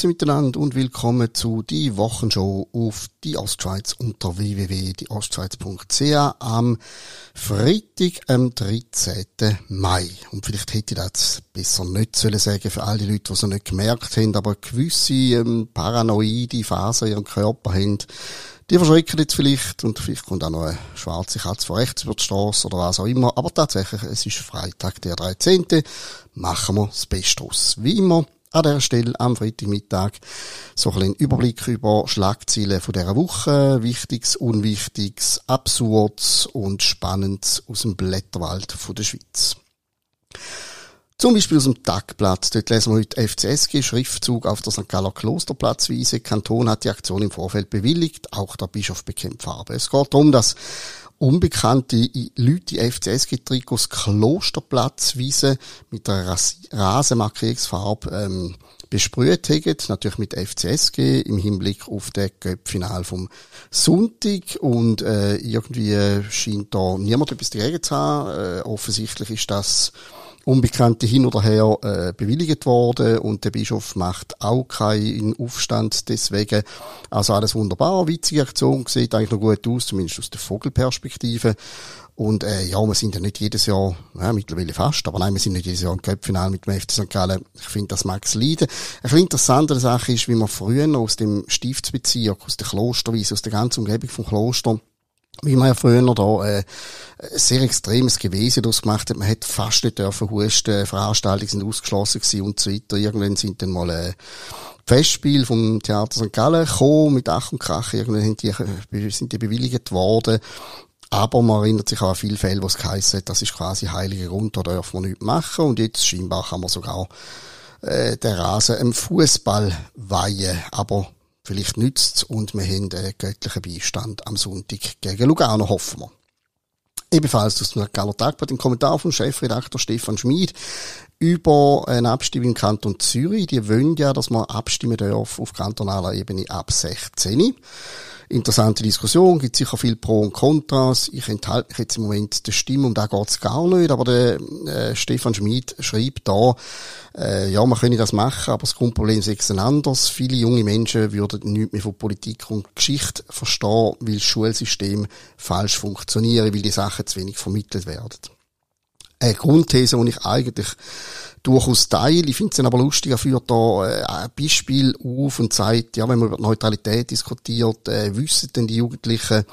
Grüezi miteinander und willkommen zu die Wochenshow auf die Ostschweiz unter www.dieostschweiz.ch am Freitag, am 13. Mai. Und vielleicht hätte ich das besser nicht sollen sagen für all die Leute, die es noch nicht gemerkt haben, aber gewisse ähm, paranoide Phasen in ihrem Körper haben, die verschrecken jetzt vielleicht und vielleicht kommt auch noch eine schwarze Katze von rechts über die Straße oder was auch immer. Aber tatsächlich, es ist Freitag, der 13. Machen wir das Beste aus. Wie immer an dieser Stelle am Freitagmittag so ein Überblick über Schlagzeilen von dieser Woche. Wichtiges, Unwichtiges, Absurdes und Spannendes aus dem Blätterwald von der Schweiz. Zum Beispiel aus dem Tagblatt. Dort lesen wir heute FCSG, Schriftzug auf der St. Galler Klosterplatzwiese. Kanton hat die Aktion im Vorfeld bewilligt. Auch der Bischof bekämpft Farbe. Es geht darum, dass unbekannte Leute die FCSG-Trikots Klosterplatzwiese mit einer Rasenmarkierungsfarbe ähm, besprüht haben, natürlich mit FCSG im Hinblick auf den Göppfinal vom Sonntag und äh, irgendwie scheint da niemand etwas dagegen zu haben. Äh, offensichtlich ist das Unbekannte hin oder her äh, bewilligt worden und der Bischof macht auch keinen Aufstand deswegen. Also alles wunderbar, witzige Aktion, sieht eigentlich noch gut aus, zumindest aus der Vogelperspektive. Und äh, ja, wir sind ja nicht jedes Jahr, ja, mittlerweile fast, aber nein, wir sind nicht jedes Jahr im Köpfinal mit dem FC St. Gallen. Ich finde, das mag es leiden. Ein bisschen interessante Sache ist, wie man früher aus dem Stiftsbezirk, aus der Klosterwiese, aus der ganzen Umgebung vom Kloster, wie man ja früher da äh, sehr extremes Gewesen daraus gemacht hat. Man hat fast nicht dürfen husten, Veranstaltungen sind ausgeschlossen gewesen und so weiter. Irgendwann sind dann mal äh, Festspiele vom Theater St. Gallen gekommen, mit Ach und Krach. Irgendwann sind die, äh, sind die bewilligt worden. Aber man erinnert sich auch an viele Fälle, wo es geheißen hat, das ist quasi heiliger Grund, da dürfen wir nichts machen. Und jetzt scheinbar kann man sogar äh, den Rasen im Fußball weihen. Aber Vielleicht nützt's und wir haben einen göttlichen Beistand am Sonntag gegen Lugano, hoffen wir. Ebenfalls aus dem Galler Tagblatt im Kommentar vom Chefredakteur Stefan Schmid über eine Abstimmung im Kanton Zürich. Die wollen ja, dass man abstimmen darf auf kantonaler Ebene ab 16 interessante Diskussion, gibt sicher viel Pro und Kontras. Ich enthalte mich jetzt im Moment der Stimme, um da geht's gar nicht, aber der äh, Stefan Schmid schreibt da, äh, ja, man könne das machen, aber das Grundproblem ist ein anderes. Viele junge Menschen würden nichts mehr von Politik und Geschichte verstehen, weil das Schulsystem falsch funktioniert, weil die Sachen zu wenig vermittelt werden. Eine Grundthese, die ich eigentlich durchaus teil. Ich finde es dann aber lustig, er führt da äh, ein Beispiel auf und sagt, ja, wenn man über Neutralität diskutiert, äh, wissen denn die Jugendlichen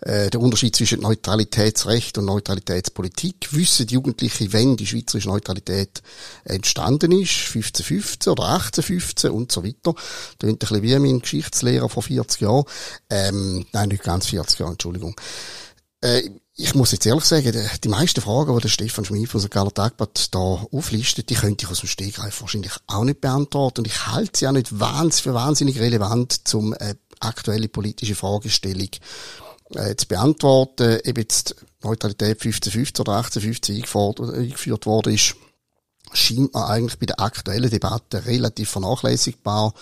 äh, den Unterschied zwischen Neutralitätsrecht und Neutralitätspolitik? Wissen die Jugendlichen, wenn die schweizerische Neutralität entstanden ist, 1515 oder 1815 und so weiter? Das ein bisschen wie mein Geschichtslehrer vor 40 Jahren. Ähm, nein, nicht ganz 40 Jahre, Entschuldigung. Äh, ich muss jetzt ehrlich sagen, die meisten Fragen, die der Stefan Schmid von St. Galler Tagblatt da auflistet, die könnte ich aus dem Stegreif wahrscheinlich auch nicht beantworten. Und ich halte sie auch nicht für wahnsinnig relevant, zum äh, aktuelle politische Fragestellung äh, zu beantworten. Eben jetzt Neutralität 1550 oder 1850 eingeführt worden ist, scheint man eigentlich bei der aktuellen Debatte relativ vernachlässigbar.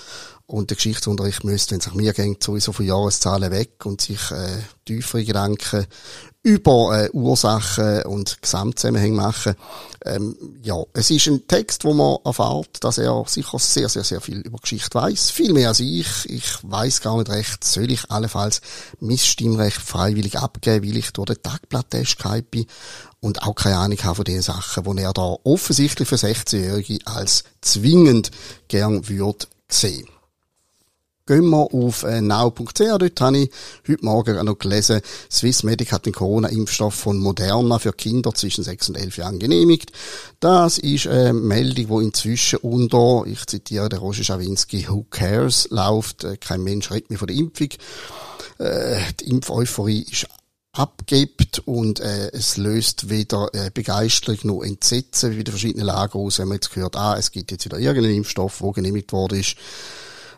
Und der Geschichtsunterricht müsste, wenn es nach mir geht, sowieso von Jahreszahlen weg und sich äh, tiefere Gedanken über äh, Ursachen und Gesamtzusammenhänge machen. Ähm, ja, es ist ein Text, wo man erfährt, dass er sicher sehr, sehr, sehr viel über Geschichte weiß, viel mehr als ich. Ich weiß gar nicht recht, soll ich allenfalls mein Stimmrecht freiwillig abgeben, weil ich durch den Tagblatt-Test bin und auch keine Ahnung habe von den Sachen, die er da offensichtlich für 16-Jährige als zwingend gern würde sehen. Gehen wir auf äh, now.ch. Dort habe ich heute Morgen noch gelesen, Swissmedic hat den Corona-Impfstoff von Moderna für Kinder zwischen 6 und 11 Jahren genehmigt. Das ist eine Meldung, die inzwischen unter, ich zitiere den Roger Schawinski, Who cares, läuft. Äh, kein Mensch redet mehr von der Impfung. Äh, die Impfeuphorie ist abgibt und äh, es löst weder äh, Begeisterung noch Entsetzen wie den verschiedenen Lager aus, wenn man jetzt gehört, ah, es gibt jetzt wieder irgendeinen Impfstoff, der genehmigt worden ist.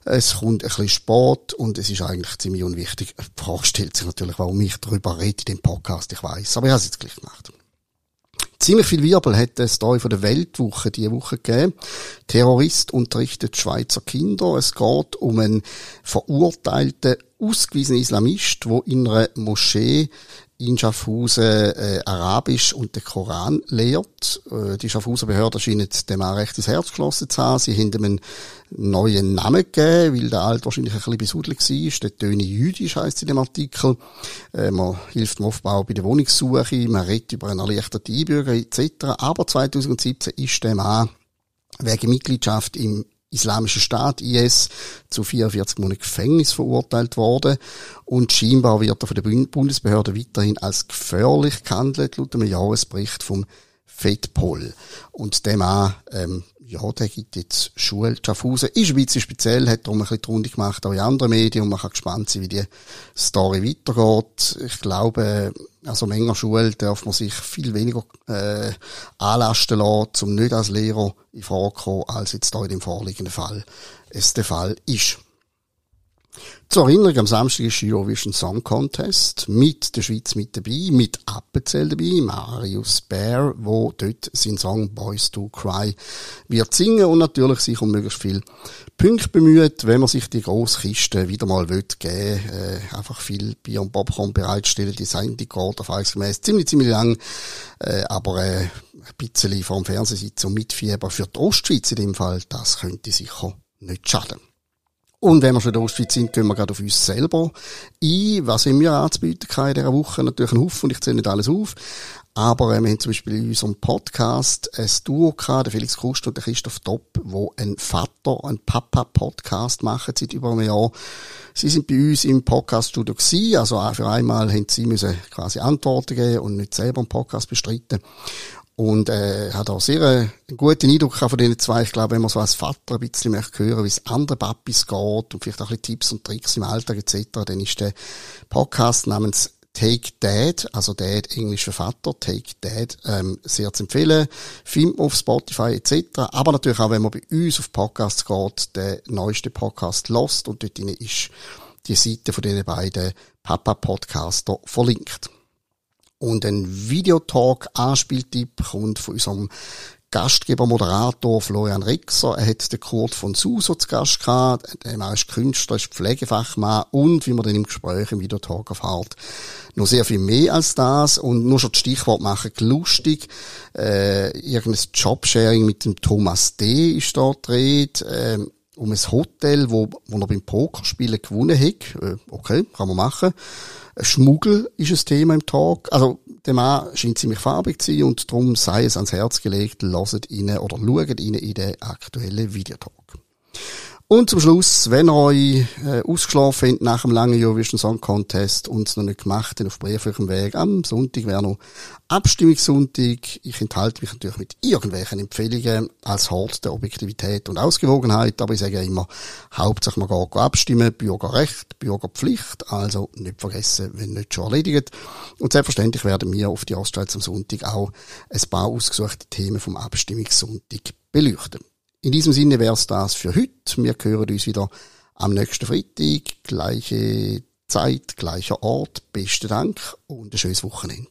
Es kommt ein bisschen spät und es ist eigentlich ziemlich unwichtig. Die Frage stellt sich natürlich, warum ich darüber rede in dem Podcast, ich weiß, aber ich habe es jetzt gleich gemacht. Ziemlich viel Wirbel hat es da von der Weltwoche diese Woche gegeben. Terrorist unterrichtet Schweizer Kinder. Es geht um einen verurteilten ausgewiesener Islamist, der in einer Moschee in Schaffhausen äh, Arabisch und den Koran lehrt. Äh, die Schaffhauser Behörden scheinen dem auch recht ins Herz geschlossen zu haben. Sie haben ihm einen neuen Namen gegeben, weil der Alt wahrscheinlich ein bisschen besudelt war. Der Töne jüdisch heisst in dem Artikel. Äh, man hilft dem Aufbau bei der Wohnungssuche, man redet über eine erleichterte Einbürger etc. Aber 2017 ist der Mann wegen Mitgliedschaft im Islamische Staat, IS, zu 44 Monaten Gefängnis verurteilt worden. Und scheinbar wird er von der Bundesbehörde weiterhin als gefährlich gehandelt, laut einem Jahresbericht vom FEDPOL. Und dem auch, ähm, ja, der gibt jetzt Schule Schaffhausen. Ein bisschen speziell, hat darum ein bisschen die Runde gemacht, auch in anderen Medien, und man kann gespannt sein, wie die Story weitergeht. Ich glaube, also Menger Schule darf man sich viel weniger äh, anlasten lassen, um nicht als Lehrer in Frage kommen, als jetzt da in dem vorliegenden Fall es der Fall ist. Zur Erinnerung, am Samstag ist Eurovision Song Contest mit der Schweiz mit dabei, mit Appenzell dabei, Marius Bär, wo dort seinen Song Boys to Cry wird singen und natürlich sich um möglichst viel Punkte bemüht, wenn man sich die grosse Kiste wieder mal will geben, äh, einfach viel Bier und Popcorn bereitstellen, die Sendung geht erfahrungsgemäß ziemlich, ziemlich lang, äh, aber äh, ein bisschen vor dem Fernsehen sitzen und mitfiebern für die Ostschweiz in dem Fall, das könnte sicher nicht schaden. Und wenn wir schon in der Ostschweiz sind, gehen wir gerade auf uns selber ein. Was haben wir anzubieten in dieser Woche? Natürlich ein Haufen und ich zähle nicht alles auf. Aber äh, wir haben zum Beispiel in unserem Podcast ein Duo gehabt, der Felix Krust und der Christoph Topp, wo ein Vater, ein Papa-Podcast machen seit über einem Jahr. Sie sind bei uns im Podcaststudio gewesen, also auch für einmal haben sie quasi Antworten geben und nicht selber einen Podcast bestreiten. Und äh, hat auch sehr äh, einen guten Eindruck von diesen zwei. Ich glaube, wenn man so als Vater ein bisschen möchte hören, wie es anderen Papis geht und vielleicht auch ein bisschen Tipps und Tricks im Alltag etc., dann ist der Podcast namens Take Dad, also Dad Englisch für Vater, Take Dad, ähm, sehr zu empfehlen. Film auf Spotify etc. Aber natürlich auch, wenn man bei uns auf Podcasts geht, der neueste Podcast Lost und dort ist die Seite von den beiden Papa-Podcaster verlinkt. Und ein Videotalk-Anspieltipp kommt von unserem Gastgeber, Moderator Florian Rixer. Er hat den Kurt von Suso zu Gast gehabt. Er ist Künstler, ist Pflegefachmann und, wie man dann im Gespräch im Videotalk erfahrt, noch sehr viel mehr als das. Und nur schon das Stichwort machen, lustig. Äh, irgendein Jobsharing mit dem Thomas D. ist dort dreht. Äh, um ein Hotel, wo, wo er beim Pokerspielen gewonnen hat. Äh, okay, kann man machen. Schmuggel ist ein Thema im Talk. Also, der Mann scheint ziemlich farbig zu sein und darum sei es ans Herz gelegt, lasst ihn oder schaut ihn in den aktuellen Videotalk. Und zum Schluss, wenn ihr euch äh, ausgeschlafen habt nach dem langen Eurovision Song Contest und es noch nicht gemacht habt auf brieflichem Weg, am Sonntag wäre noch Abstimmungssonntag. Ich enthalte mich natürlich mit irgendwelchen Empfehlungen als Hort der Objektivität und Ausgewogenheit, aber ich sage immer, Hauptsache man geht abstimmen, Bürgerrecht, Bürgerpflicht, also nicht vergessen, wenn nicht schon erledigt. Und selbstverständlich werden wir auf die Ostschweiz am Sonntag auch ein paar ausgesuchte Themen vom Abstimmungssonntag beleuchten. In diesem Sinne wäre es das für heute. Wir hören uns wieder am nächsten Freitag. Gleiche Zeit, gleicher Ort. Besten Dank und ein schönes Wochenende.